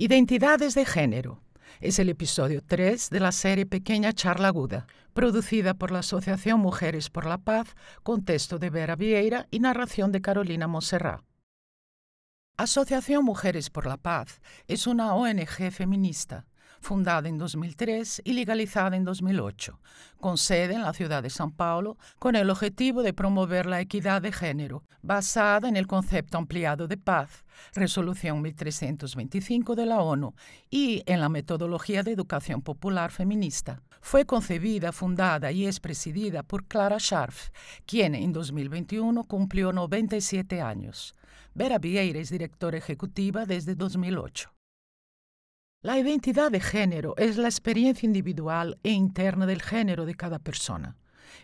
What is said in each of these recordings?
Identidades de género. Es el episodio 3 de la serie Pequeña Charla Aguda, producida por la Asociación Mujeres por la Paz, con texto de Vera Vieira y narración de Carolina Monserrat. Asociación Mujeres por la Paz es una ONG feminista fundada en 2003 y legalizada en 2008, con sede en la ciudad de San Paulo, con el objetivo de promover la equidad de género, basada en el concepto ampliado de paz, Resolución 1325 de la ONU, y en la metodología de educación popular feminista. Fue concebida, fundada y es presidida por Clara Scharf, quien en 2021 cumplió 97 años. Vera Vieira es directora ejecutiva desde 2008. La identidad de género es la experiencia individual e interna del género de cada persona.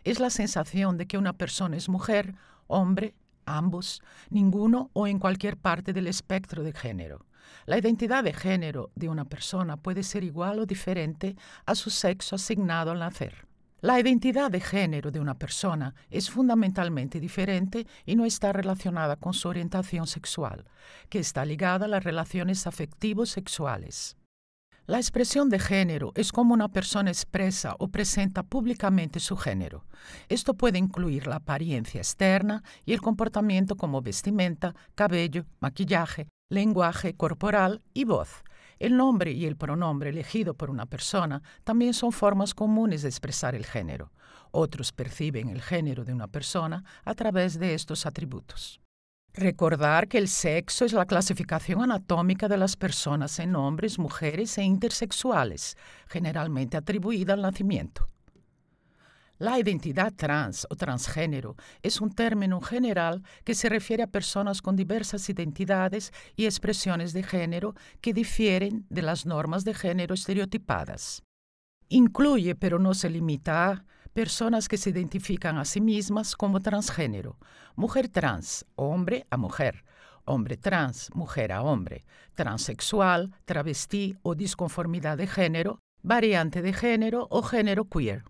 Es la sensación de que una persona es mujer, hombre, ambos, ninguno o en cualquier parte del espectro de género. La identidad de género de una persona puede ser igual o diferente a su sexo asignado al nacer. La identidad de género de una persona es fundamentalmente diferente y no está relacionada con su orientación sexual, que está ligada a las relaciones afectivos sexuales. La expresión de género es como una persona expresa o presenta públicamente su género. Esto puede incluir la apariencia externa y el comportamiento como vestimenta, cabello, maquillaje, lenguaje corporal y voz. El nombre y el pronombre elegido por una persona también son formas comunes de expresar el género. Otros perciben el género de una persona a través de estos atributos. Recordar que el sexo es la clasificación anatómica de las personas en hombres, mujeres e intersexuales, generalmente atribuida al nacimiento. La identidad trans o transgénero es un término general que se refiere a personas con diversas identidades y expresiones de género que difieren de las normas de género estereotipadas. Incluye, pero no se limita a, personas que se identifican a sí mismas como transgénero, mujer trans, hombre a mujer, hombre trans, mujer a hombre, transexual, travestí o disconformidad de género, variante de género o género queer.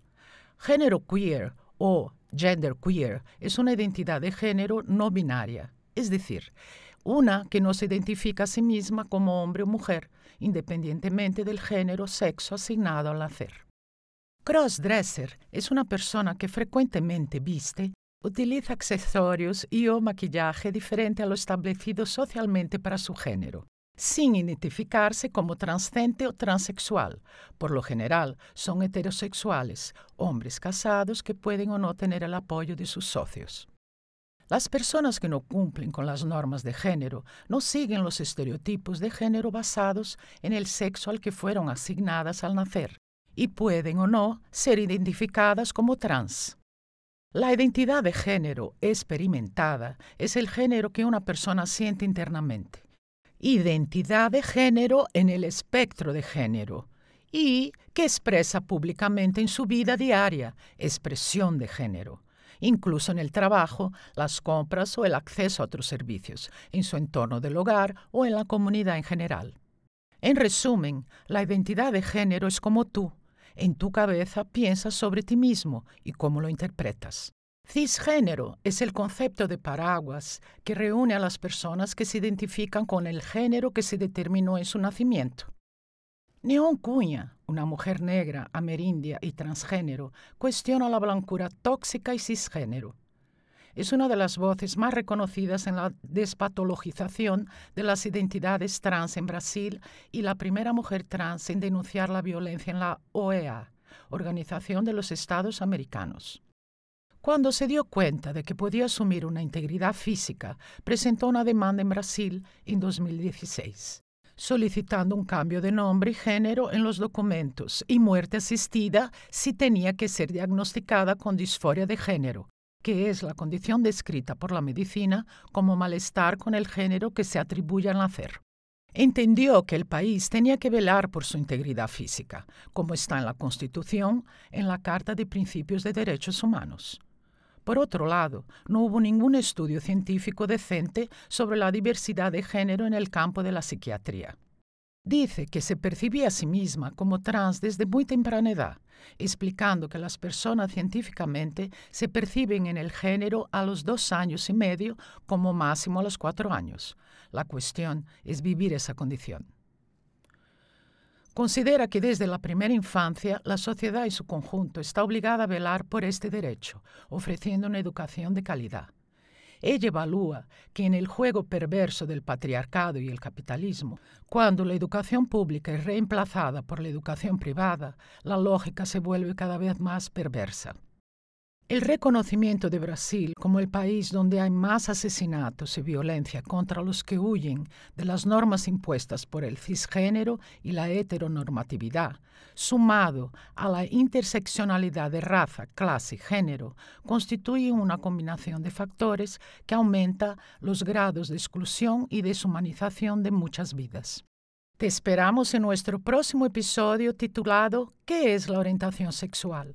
Género queer o gender queer es una identidad de género no binaria, es decir, una que no se identifica a sí misma como hombre o mujer, independientemente del género o sexo asignado al nacer. Crossdresser es una persona que frecuentemente viste, utiliza accesorios y o maquillaje diferente a lo establecido socialmente para su género, sin identificarse como transcente o transexual. Por lo general, son heterosexuales, hombres casados que pueden o no tener el apoyo de sus socios. Las personas que no cumplen con las normas de género no siguen los estereotipos de género basados en el sexo al que fueron asignadas al nacer y pueden o no ser identificadas como trans. La identidad de género experimentada es el género que una persona siente internamente. Identidad de género en el espectro de género y que expresa públicamente en su vida diaria, expresión de género, incluso en el trabajo, las compras o el acceso a otros servicios, en su entorno del hogar o en la comunidad en general. En resumen, la identidad de género es como tú, en tu cabeza piensas sobre ti mismo y cómo lo interpretas. Cisgénero es el concepto de paraguas que reúne a las personas que se identifican con el género que se determinó en su nacimiento. Neon Cuña, una mujer negra, amerindia y transgénero, cuestiona la blancura tóxica y cisgénero es una de las voces más reconocidas en la despatologización de las identidades trans en Brasil y la primera mujer trans en denunciar la violencia en la OEA, Organización de los Estados Americanos. Cuando se dio cuenta de que podía asumir una integridad física, presentó una demanda en Brasil en 2016 solicitando un cambio de nombre y género en los documentos y muerte asistida si tenía que ser diagnosticada con disforia de género, que es la condición descrita por la medicina como malestar con el género que se atribuye al nacer. Entendió que el país tenía que velar por su integridad física, como está en la Constitución, en la Carta de Principios de Derechos Humanos. Por otro lado, no hubo ningún estudio científico decente sobre la diversidad de género en el campo de la psiquiatría. Dice que se percibía a sí misma como trans desde muy temprana edad, explicando que las personas científicamente se perciben en el género a los dos años y medio como máximo a los cuatro años. La cuestión es vivir esa condición. Considera que desde la primera infancia la sociedad y su conjunto está obligada a velar por este derecho, ofreciendo una educación de calidad. Ella evalúa que en el juego perverso del patriarcado y el capitalismo, cuando la educación pública es reemplazada por la educación privada, la lógica se vuelve cada vez más perversa. El reconocimiento de Brasil como el país donde hay más asesinatos y violencia contra los que huyen de las normas impuestas por el cisgénero y la heteronormatividad, sumado a la interseccionalidad de raza, clase y género, constituye una combinación de factores que aumenta los grados de exclusión y deshumanización de muchas vidas. Te esperamos en nuestro próximo episodio titulado ¿Qué es la orientación sexual?